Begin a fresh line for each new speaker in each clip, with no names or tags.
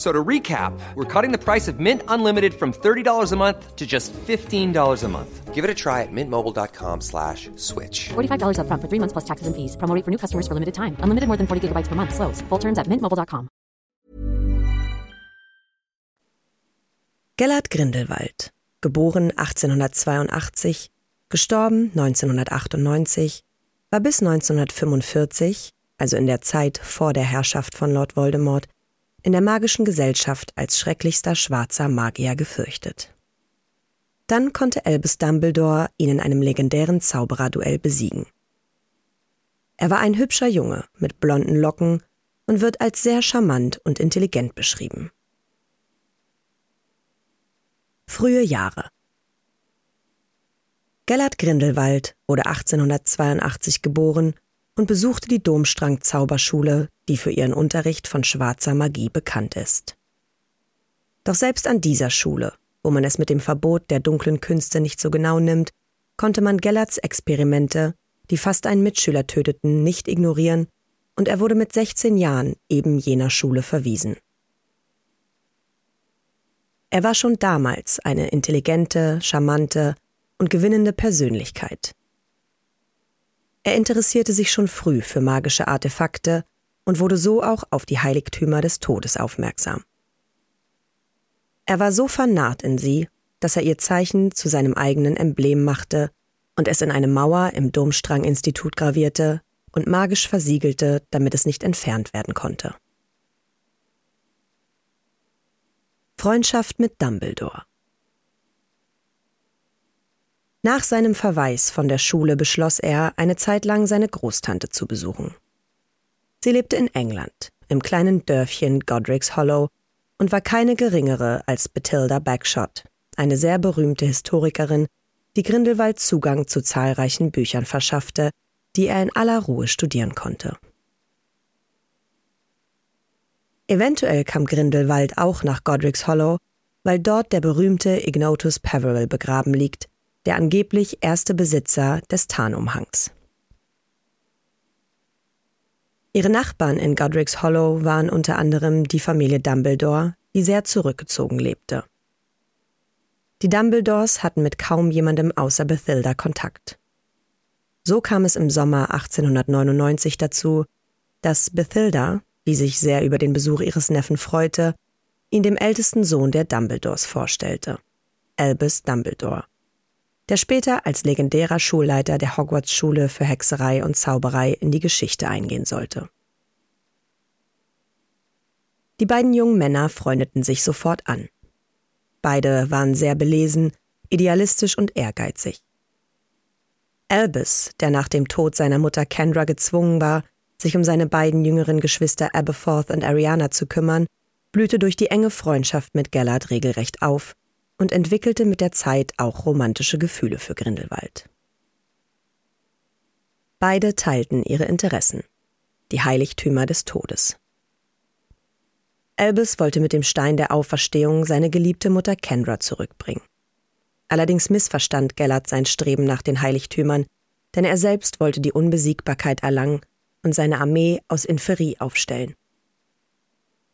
So to recap, we're cutting the price of Mint Unlimited from $30 a month to just $15 a month. Give it a try at mintmobile.com slash switch.
$45 up front for three months plus taxes and fees. Promo for new customers for limited time. Unlimited more than 40 gigabytes per month. Slows. Full terms at mintmobile.com.
Gellert Grindelwald, geboren 1882, gestorben 1998, war bis 1945, also in der Zeit vor der Herrschaft von Lord Voldemort, in der magischen Gesellschaft als schrecklichster schwarzer Magier gefürchtet. Dann konnte Albus Dumbledore ihn in einem legendären Zaubererduell besiegen. Er war ein hübscher Junge mit blonden Locken und wird als sehr charmant und intelligent beschrieben. Frühe Jahre Gellert Grindelwald wurde 1882 geboren und besuchte die Domstrang Zauberschule, die für ihren Unterricht von schwarzer Magie bekannt ist. Doch selbst an dieser Schule, wo man es mit dem Verbot der dunklen Künste nicht so genau nimmt, konnte man Gellerts Experimente, die fast einen Mitschüler töteten, nicht ignorieren, und er wurde mit 16 Jahren eben jener Schule verwiesen. Er war schon damals eine intelligente, charmante und gewinnende Persönlichkeit. Er interessierte sich schon früh für magische Artefakte und wurde so auch auf die Heiligtümer des Todes aufmerksam. Er war so vernarrt in sie, dass er ihr Zeichen zu seinem eigenen Emblem machte und es in eine Mauer im Domstrang-Institut gravierte und magisch versiegelte, damit es nicht entfernt werden konnte. Freundschaft mit Dumbledore nach seinem Verweis von der Schule beschloss er, eine Zeit lang seine Großtante zu besuchen. Sie lebte in England, im kleinen Dörfchen Godric's Hollow und war keine geringere als Bathilda Bagshot, eine sehr berühmte Historikerin, die Grindelwald Zugang zu zahlreichen Büchern verschaffte, die er in aller Ruhe studieren konnte. Eventuell kam Grindelwald auch nach Godric's Hollow, weil dort der berühmte Ignotus Peveril begraben liegt, der angeblich erste Besitzer des Tarnumhangs. Ihre Nachbarn in Godric's Hollow waren unter anderem die Familie Dumbledore, die sehr zurückgezogen lebte. Die Dumbledores hatten mit kaum jemandem außer Bathilda Kontakt. So kam es im Sommer 1899 dazu, dass Bathilda, die sich sehr über den Besuch ihres Neffen freute, ihn dem ältesten Sohn der Dumbledores vorstellte, Albus Dumbledore der später als legendärer Schulleiter der Hogwarts-Schule für Hexerei und Zauberei in die Geschichte eingehen sollte. Die beiden jungen Männer freundeten sich sofort an. Beide waren sehr belesen, idealistisch und ehrgeizig. Albus, der nach dem Tod seiner Mutter Kendra gezwungen war, sich um seine beiden jüngeren Geschwister Aberforth und Ariana zu kümmern, blühte durch die enge Freundschaft mit Gellert regelrecht auf und entwickelte mit der Zeit auch romantische Gefühle für Grindelwald. Beide teilten ihre Interessen, die Heiligtümer des Todes. Albus wollte mit dem Stein der Auferstehung seine geliebte Mutter Kendra zurückbringen. Allerdings missverstand Gellert sein Streben nach den Heiligtümern, denn er selbst wollte die Unbesiegbarkeit erlangen und seine Armee aus Inferie aufstellen.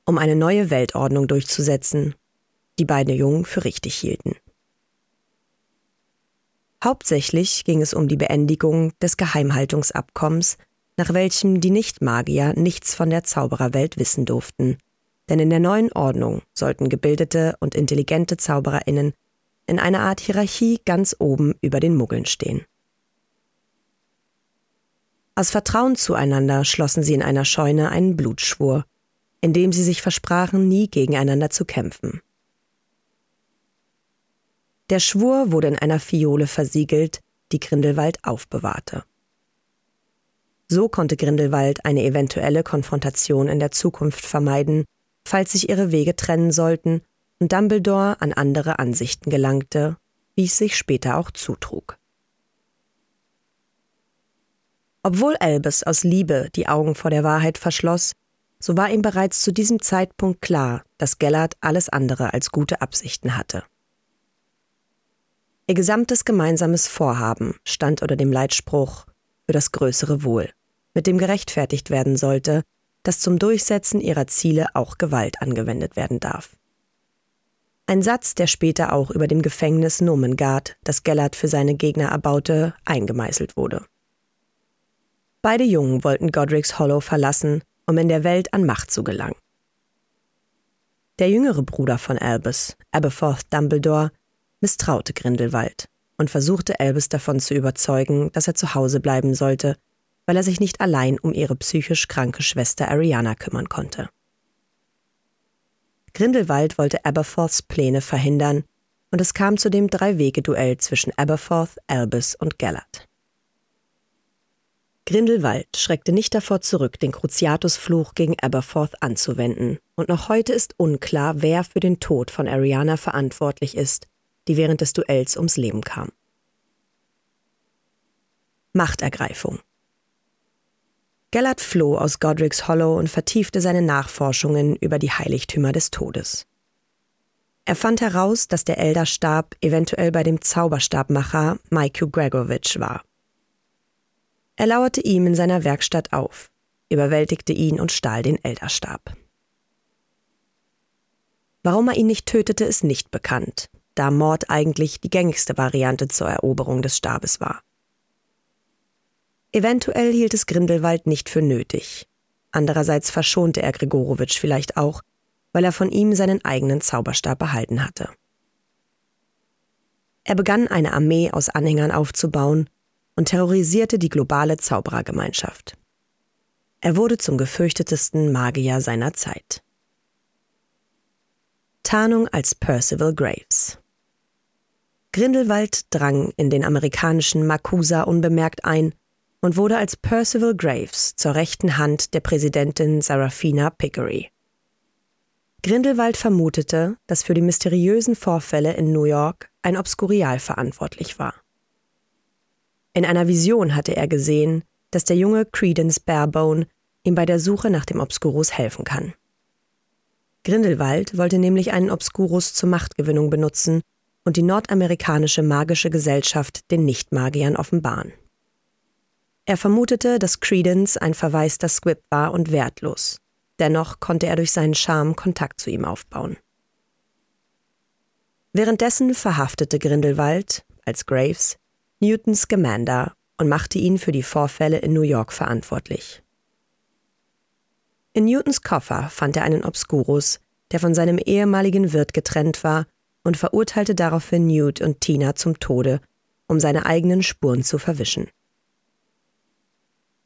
Um eine neue Weltordnung durchzusetzen, die beide Jungen für richtig hielten. Hauptsächlich ging es um die Beendigung des Geheimhaltungsabkommens, nach welchem die Nichtmagier nichts von der Zaubererwelt wissen durften, denn in der neuen Ordnung sollten gebildete und intelligente Zaubererinnen in einer Art Hierarchie ganz oben über den Muggeln stehen. Aus Vertrauen zueinander schlossen sie in einer Scheune einen Blutschwur, in dem sie sich versprachen, nie gegeneinander zu kämpfen. Der Schwur wurde in einer Fiole versiegelt, die Grindelwald aufbewahrte. So konnte Grindelwald eine eventuelle Konfrontation in der Zukunft vermeiden, falls sich ihre Wege trennen sollten und Dumbledore an andere Ansichten gelangte, wie es sich später auch zutrug. Obwohl Albus aus Liebe die Augen vor der Wahrheit verschloss, so war ihm bereits zu diesem Zeitpunkt klar, dass Gellert alles andere als gute Absichten hatte. Ihr gesamtes gemeinsames Vorhaben stand unter dem Leitspruch für das größere Wohl, mit dem gerechtfertigt werden sollte, dass zum Durchsetzen ihrer Ziele auch Gewalt angewendet werden darf. Ein Satz, der später auch über dem Gefängnis Nomengard, das Gellert für seine Gegner erbaute, eingemeißelt wurde. Beide Jungen wollten Godric's Hollow verlassen, um in der Welt an Macht zu gelangen. Der jüngere Bruder von Albus, Aberforth Dumbledore, misstraute Grindelwald und versuchte Albus davon zu überzeugen, dass er zu Hause bleiben sollte, weil er sich nicht allein um ihre psychisch kranke Schwester Ariana kümmern konnte. Grindelwald wollte Aberforths Pläne verhindern und es kam zu dem Drei-Wege-Duell zwischen Aberforth, Albus und Gellert. Grindelwald schreckte nicht davor zurück, den Cruciatus-Fluch gegen Aberforth anzuwenden, und noch heute ist unklar, wer für den Tod von Ariana verantwortlich ist, die während des Duells ums Leben kam. Machtergreifung Gellert floh aus Godric's Hollow und vertiefte seine Nachforschungen über die Heiligtümer des Todes. Er fand heraus, dass der Elderstab eventuell bei dem Zauberstabmacher Maiku Gregorovich war. Er lauerte ihm in seiner Werkstatt auf, überwältigte ihn und stahl den Elderstab. Warum er ihn nicht tötete, ist nicht bekannt, da Mord eigentlich die gängigste Variante zur Eroberung des Stabes war. Eventuell hielt es Grindelwald nicht für nötig. Andererseits verschonte er Gregorowitsch vielleicht auch, weil er von ihm seinen eigenen Zauberstab behalten hatte. Er begann eine Armee aus Anhängern aufzubauen und terrorisierte die globale Zauberergemeinschaft. Er wurde zum gefürchtetsten Magier seiner Zeit. Tarnung als Percival Graves. Grindelwald drang in den amerikanischen Makusa unbemerkt ein und wurde als Percival Graves zur rechten Hand der Präsidentin Serafina Pickery. Grindelwald vermutete, dass für die mysteriösen Vorfälle in New York ein Obskurial verantwortlich war. In einer Vision hatte er gesehen, dass der junge Credence Barebone ihm bei der Suche nach dem Obscurus helfen kann. Grindelwald wollte nämlich einen Obscurus zur Machtgewinnung benutzen und die nordamerikanische magische Gesellschaft den Nichtmagiern offenbaren. Er vermutete, dass Credence ein verwaister Squib war und wertlos. Dennoch konnte er durch seinen Charme Kontakt zu ihm aufbauen. Währenddessen verhaftete Grindelwald, als Graves, Newton Scamander und machte ihn für die Vorfälle in New York verantwortlich. In Newtons Koffer fand er einen Obscurus, der von seinem ehemaligen Wirt getrennt war, und verurteilte daraufhin Newt und Tina zum Tode, um seine eigenen Spuren zu verwischen.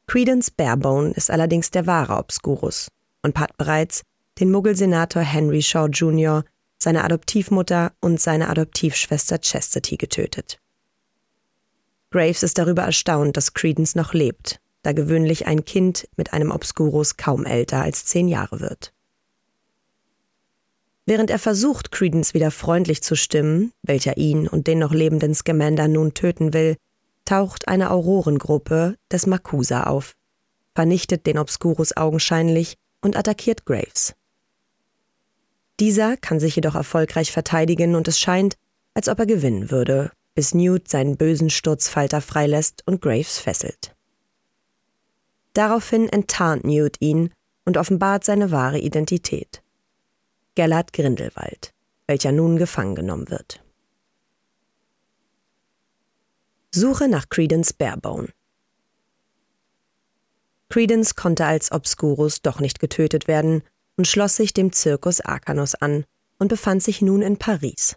Credence Barebone ist allerdings der wahre Obscurus und hat bereits den Muggelsenator Henry Shaw Jr., seine Adoptivmutter und seine Adoptivschwester Chastity getötet. Graves ist darüber erstaunt, dass Credence noch lebt, da gewöhnlich ein Kind mit einem Obscurus kaum älter als zehn Jahre wird. Während er versucht, Credence wieder freundlich zu stimmen, welcher ihn und den noch lebenden Scamander nun töten will, taucht eine Aurorengruppe des Makusa auf, vernichtet den Obscurus augenscheinlich und attackiert Graves. Dieser kann sich jedoch erfolgreich verteidigen und es scheint, als ob er gewinnen würde, bis Newt seinen bösen Sturzfalter freilässt und Graves fesselt. Daraufhin enttarnt Newt ihn und offenbart seine wahre Identität. Gellert Grindelwald, welcher nun gefangen genommen wird. Suche nach Credence Barebone Credence konnte als Obscurus doch nicht getötet werden und schloss sich dem Zirkus Arcanus an und befand sich nun in Paris.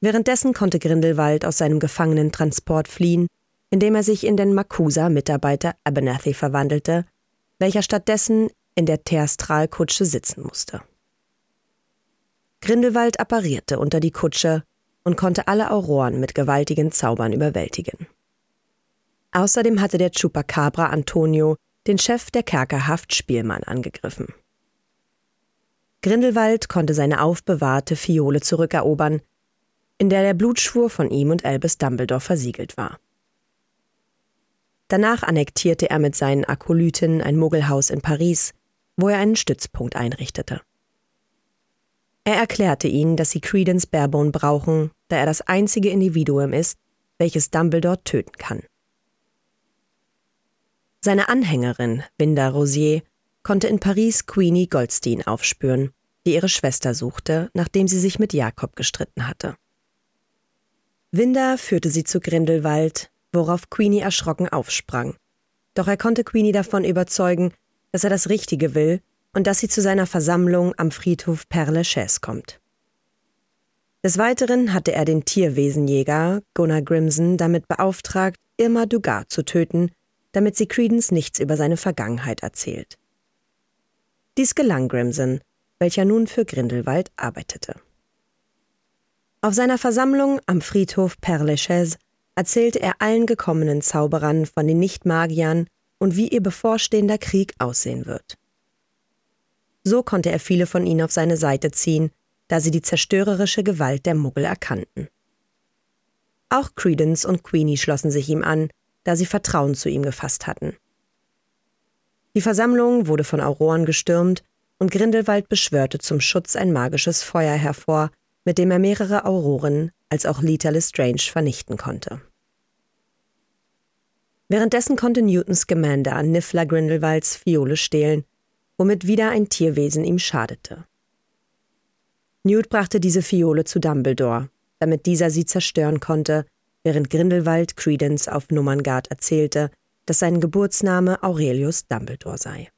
Währenddessen konnte Grindelwald aus seinem Gefangenentransport fliehen, indem er sich in den Makusa-Mitarbeiter Abernathy verwandelte, welcher stattdessen in der Theastralkutsche sitzen musste. Grindelwald apparierte unter die Kutsche und konnte alle Auroren mit gewaltigen Zaubern überwältigen. Außerdem hatte der Chupacabra Antonio den Chef der Kerkerhaft Spielmann angegriffen. Grindelwald konnte seine aufbewahrte Fiole zurückerobern, in der der Blutschwur von ihm und Albus Dumbledore versiegelt war. Danach annektierte er mit seinen Akolyten ein Muggelhaus in Paris, wo er einen Stützpunkt einrichtete. Er erklärte ihnen, dass sie Credence Barebone brauchen, da er das einzige Individuum ist, welches Dumbledore töten kann. Seine Anhängerin, Winda Rosier, konnte in Paris Queenie Goldstein aufspüren, die ihre Schwester suchte, nachdem sie sich mit Jakob gestritten hatte. Winda führte sie zu Grindelwald, worauf Queenie erschrocken aufsprang. Doch er konnte Queenie davon überzeugen, dass er das Richtige will und dass sie zu seiner Versammlung am Friedhof Père Lachaise kommt. Des Weiteren hatte er den Tierwesenjäger Gunnar Grimson damit beauftragt, Irma Dugar zu töten, damit sie Credence nichts über seine Vergangenheit erzählt. Dies gelang Grimson, welcher nun für Grindelwald arbeitete. Auf seiner Versammlung am Friedhof Père Lachaise erzählte er allen gekommenen Zauberern von den Nichtmagiern und wie ihr bevorstehender Krieg aussehen wird. So konnte er viele von ihnen auf seine Seite ziehen, da sie die zerstörerische Gewalt der Muggel erkannten. Auch Credence und Queenie schlossen sich ihm an, da sie Vertrauen zu ihm gefasst hatten. Die Versammlung wurde von Auroren gestürmt und Grindelwald beschwörte zum Schutz ein magisches Feuer hervor, mit dem er mehrere Auroren als auch Lita Lestrange vernichten konnte. Währenddessen konnte Newtons Scamander Niffler Grindelwalds Fiole stehlen, womit wieder ein Tierwesen ihm schadete. Newt brachte diese Fiole zu Dumbledore, damit dieser sie zerstören konnte, während Grindelwald Credence auf Nummerngard erzählte, dass sein Geburtsname Aurelius Dumbledore sei.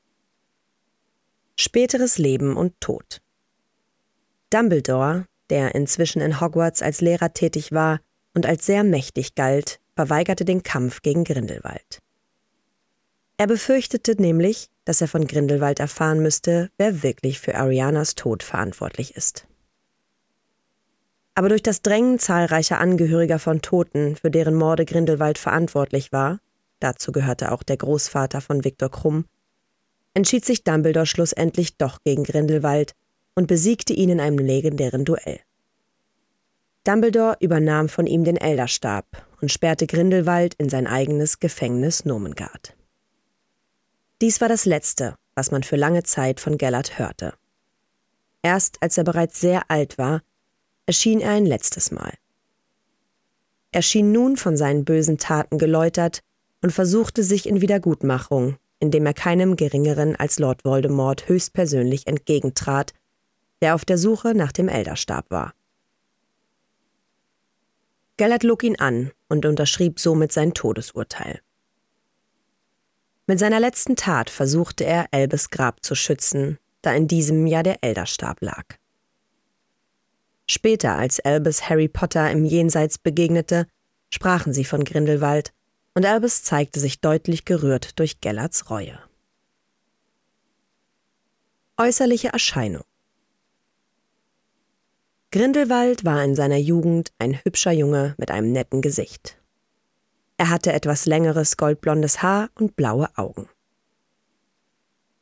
Späteres Leben und Tod Dumbledore, der inzwischen in Hogwarts als Lehrer tätig war und als sehr mächtig galt, verweigerte den Kampf gegen Grindelwald. Er befürchtete nämlich, dass er von Grindelwald erfahren müsste, wer wirklich für Arianas Tod verantwortlich ist. Aber durch das Drängen zahlreicher Angehöriger von Toten, für deren Morde Grindelwald verantwortlich war, dazu gehörte auch der Großvater von Viktor Krumm, entschied sich Dumbledore schlussendlich doch gegen Grindelwald und besiegte ihn in einem legendären Duell. Dumbledore übernahm von ihm den Elderstab und sperrte Grindelwald in sein eigenes Gefängnis Nomengard. Dies war das Letzte, was man für lange Zeit von Gellert hörte. Erst als er bereits sehr alt war, erschien er ein letztes Mal. Er schien nun von seinen bösen Taten geläutert und versuchte sich in Wiedergutmachung, indem er keinem Geringeren als Lord Voldemort höchstpersönlich entgegentrat, der auf der Suche nach dem Elderstab war. Gellert log ihn an und unterschrieb somit sein Todesurteil. Mit seiner letzten Tat versuchte er, Elbes Grab zu schützen, da in diesem Jahr der Elderstab lag. Später, als Albus Harry Potter im Jenseits begegnete, sprachen sie von Grindelwald und Albus zeigte sich deutlich gerührt durch Gellerts Reue. Äußerliche Erscheinung Grindelwald war in seiner Jugend ein hübscher Junge mit einem netten Gesicht. Er hatte etwas längeres goldblondes Haar und blaue Augen.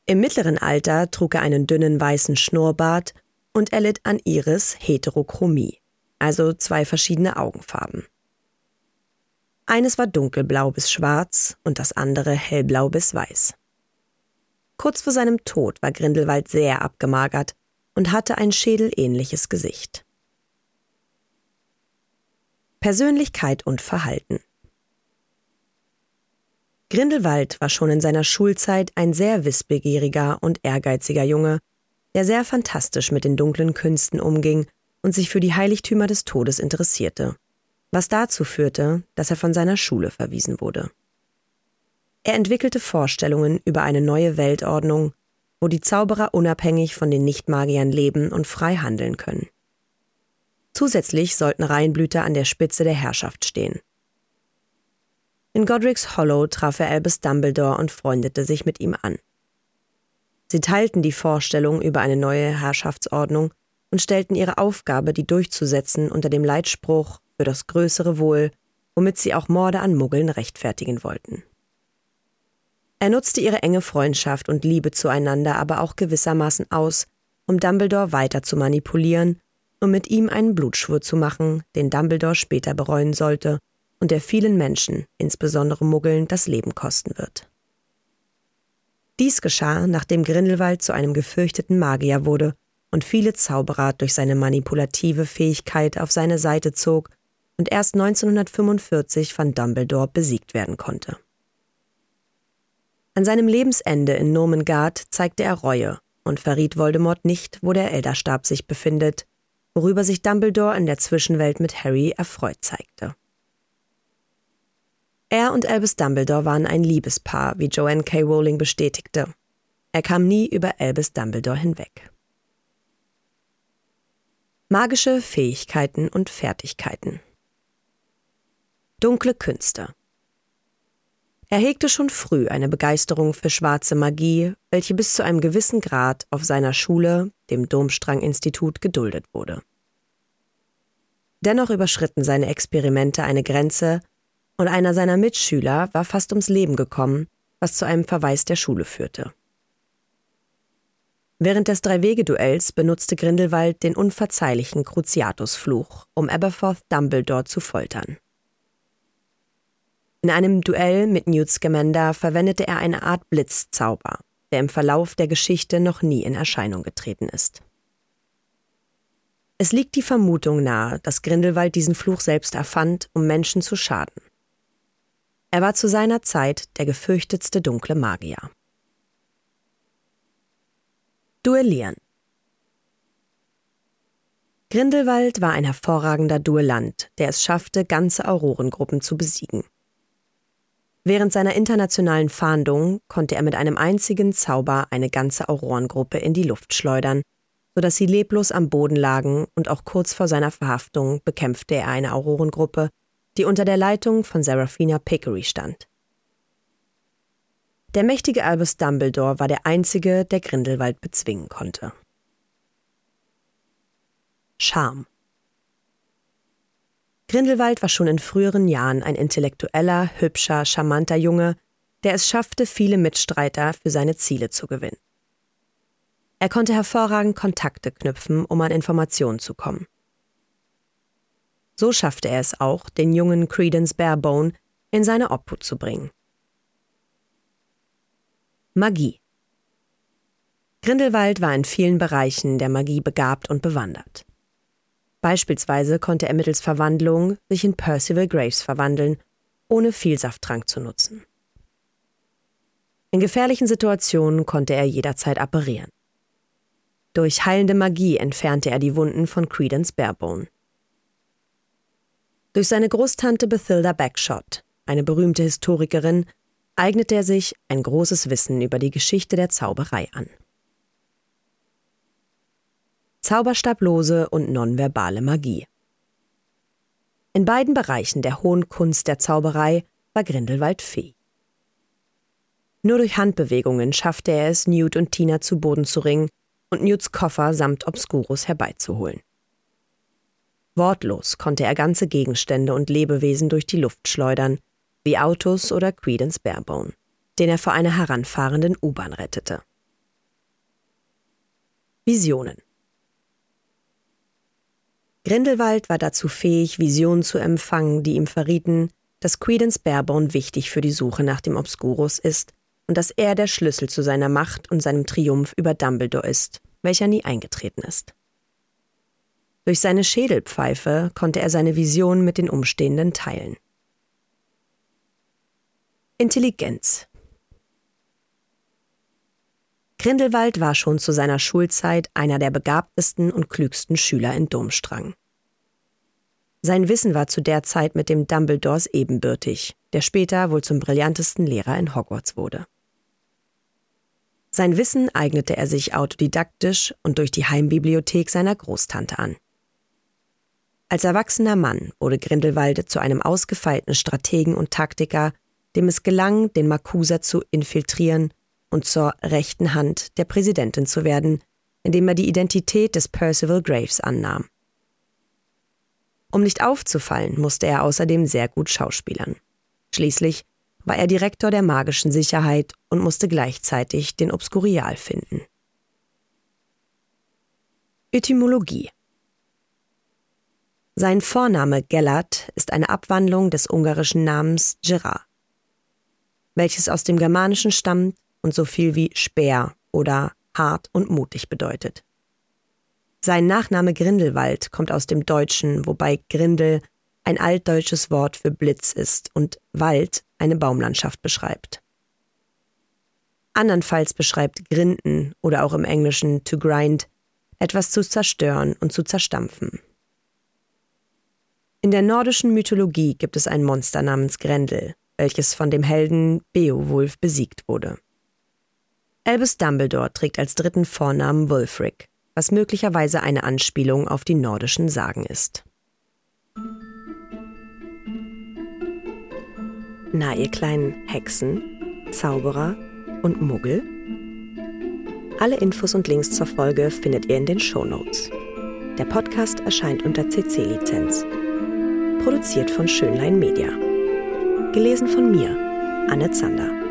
Im mittleren Alter trug er einen dünnen weißen Schnurrbart und er litt an Iris Heterochromie, also zwei verschiedene Augenfarben. Eines war dunkelblau bis schwarz und das andere hellblau bis weiß. Kurz vor seinem Tod war Grindelwald sehr abgemagert und hatte ein schädelähnliches Gesicht. Persönlichkeit und Verhalten Grindelwald war schon in seiner Schulzeit ein sehr wissbegieriger und ehrgeiziger Junge, der sehr fantastisch mit den dunklen Künsten umging und sich für die Heiligtümer des Todes interessierte was dazu führte, dass er von seiner Schule verwiesen wurde. Er entwickelte Vorstellungen über eine neue Weltordnung, wo die Zauberer unabhängig von den Nichtmagiern leben und frei handeln können. Zusätzlich sollten Reihenblüter an der Spitze der Herrschaft stehen. In Godric's Hollow traf er Albus Dumbledore und freundete sich mit ihm an. Sie teilten die Vorstellung über eine neue Herrschaftsordnung und stellten ihre Aufgabe, die durchzusetzen, unter dem Leitspruch für das größere Wohl, womit sie auch Morde an Muggeln rechtfertigen wollten. Er nutzte ihre enge Freundschaft und Liebe zueinander aber auch gewissermaßen aus, um Dumbledore weiter zu manipulieren und mit ihm einen Blutschwur zu machen, den Dumbledore später bereuen sollte und der vielen Menschen, insbesondere Muggeln, das Leben kosten wird. Dies geschah, nachdem Grindelwald zu einem gefürchteten Magier wurde und viele Zauberer durch seine manipulative Fähigkeit auf seine Seite zog und erst 1945 von Dumbledore besiegt werden konnte. An seinem Lebensende in Nomengard zeigte er Reue und verriet Voldemort nicht, wo der Elderstab sich befindet, worüber sich Dumbledore in der Zwischenwelt mit Harry erfreut zeigte. Er und Albus Dumbledore waren ein Liebespaar, wie Joanne K. Rowling bestätigte. Er kam nie über Albus Dumbledore hinweg. Magische Fähigkeiten und Fertigkeiten Dunkle Künste Er hegte schon früh eine Begeisterung für schwarze Magie, welche bis zu einem gewissen Grad auf seiner Schule, dem Domstrang-Institut, geduldet wurde. Dennoch überschritten seine Experimente eine Grenze, und einer seiner Mitschüler war fast ums Leben gekommen, was zu einem Verweis der Schule führte. Während des Drei-Wege-Duells benutzte Grindelwald den unverzeihlichen Cruciatus-Fluch, um Aberforth Dumbledore zu foltern. In einem Duell mit Newt Scamander verwendete er eine Art Blitzzauber, der im Verlauf der Geschichte noch nie in Erscheinung getreten ist. Es liegt die Vermutung nahe, dass Grindelwald diesen Fluch selbst erfand, um Menschen zu schaden. Er war zu seiner Zeit der gefürchtetste dunkle Magier. Duellieren Grindelwald war ein hervorragender Duellant, der es schaffte, ganze Aurorengruppen zu besiegen. Während seiner internationalen Fahndung konnte er mit einem einzigen Zauber eine ganze Aurorengruppe in die Luft schleudern, sodass sie leblos am Boden lagen und auch kurz vor seiner Verhaftung bekämpfte er eine Aurorengruppe, die unter der Leitung von Seraphina Pickery stand. Der mächtige Albus Dumbledore war der einzige, der Grindelwald bezwingen konnte. Charme Grindelwald war schon in früheren Jahren ein intellektueller, hübscher, charmanter Junge, der es schaffte, viele Mitstreiter für seine Ziele zu gewinnen. Er konnte hervorragend Kontakte knüpfen, um an Informationen zu kommen. So schaffte er es auch, den jungen Credence Barebone in seine Obhut zu bringen. Magie Grindelwald war in vielen Bereichen der Magie begabt und bewandert. Beispielsweise konnte er mittels Verwandlung sich in Percival Graves verwandeln, ohne Vielsafttrank zu nutzen. In gefährlichen Situationen konnte er jederzeit apparieren. Durch heilende Magie entfernte er die Wunden von Credence Barebone. Durch seine Großtante Bethilda Backshot, eine berühmte Historikerin, eignete er sich ein großes Wissen über die Geschichte der Zauberei an. Zauberstablose und nonverbale Magie. In beiden Bereichen der hohen Kunst der Zauberei war Grindelwald fähig. Nur durch Handbewegungen schaffte er es, Newt und Tina zu Boden zu ringen und Newts Koffer samt Obscurus herbeizuholen. Wortlos konnte er ganze Gegenstände und Lebewesen durch die Luft schleudern, wie Autos oder Credence Barebone, den er vor einer heranfahrenden U-Bahn rettete. Visionen Grindelwald war dazu fähig, Visionen zu empfangen, die ihm verrieten, dass Credence Barebone wichtig für die Suche nach dem Obscurus ist und dass er der Schlüssel zu seiner Macht und seinem Triumph über Dumbledore ist, welcher nie eingetreten ist. Durch seine Schädelpfeife konnte er seine Vision mit den Umstehenden teilen. Intelligenz Grindelwald war schon zu seiner Schulzeit einer der begabtesten und klügsten Schüler in Domstrang. Sein Wissen war zu der Zeit mit dem Dumbledores ebenbürtig, der später wohl zum brillantesten Lehrer in Hogwarts wurde. Sein Wissen eignete er sich autodidaktisch und durch die Heimbibliothek seiner Großtante an. Als erwachsener Mann wurde Grindelwald zu einem ausgefeilten Strategen und Taktiker, dem es gelang, den Makusa zu infiltrieren und zur rechten Hand der Präsidentin zu werden, indem er die Identität des Percival Graves annahm. Um nicht aufzufallen, musste er außerdem sehr gut schauspielern. Schließlich war er Direktor der magischen Sicherheit und musste gleichzeitig den Obskurial finden. Etymologie Sein Vorname Gellert ist eine Abwandlung des ungarischen Namens Gerard, welches aus dem Germanischen stammt und so viel wie Speer oder hart und mutig bedeutet. Sein Nachname Grindelwald kommt aus dem Deutschen, wobei Grindel ein altdeutsches Wort für Blitz ist und Wald eine Baumlandschaft beschreibt. Andernfalls beschreibt Grinden oder auch im Englischen to grind etwas zu zerstören und zu zerstampfen. In der nordischen Mythologie gibt es ein Monster namens Grendel, welches von dem Helden Beowulf besiegt wurde. Albus Dumbledore trägt als dritten Vornamen Wulfric, was möglicherweise eine Anspielung auf die nordischen Sagen ist. Na, ihr kleinen Hexen, Zauberer und Muggel? Alle Infos und Links zur Folge findet ihr in den Show Notes. Der Podcast erscheint unter CC-Lizenz. Produziert von Schönlein Media. Gelesen von mir, Anne Zander.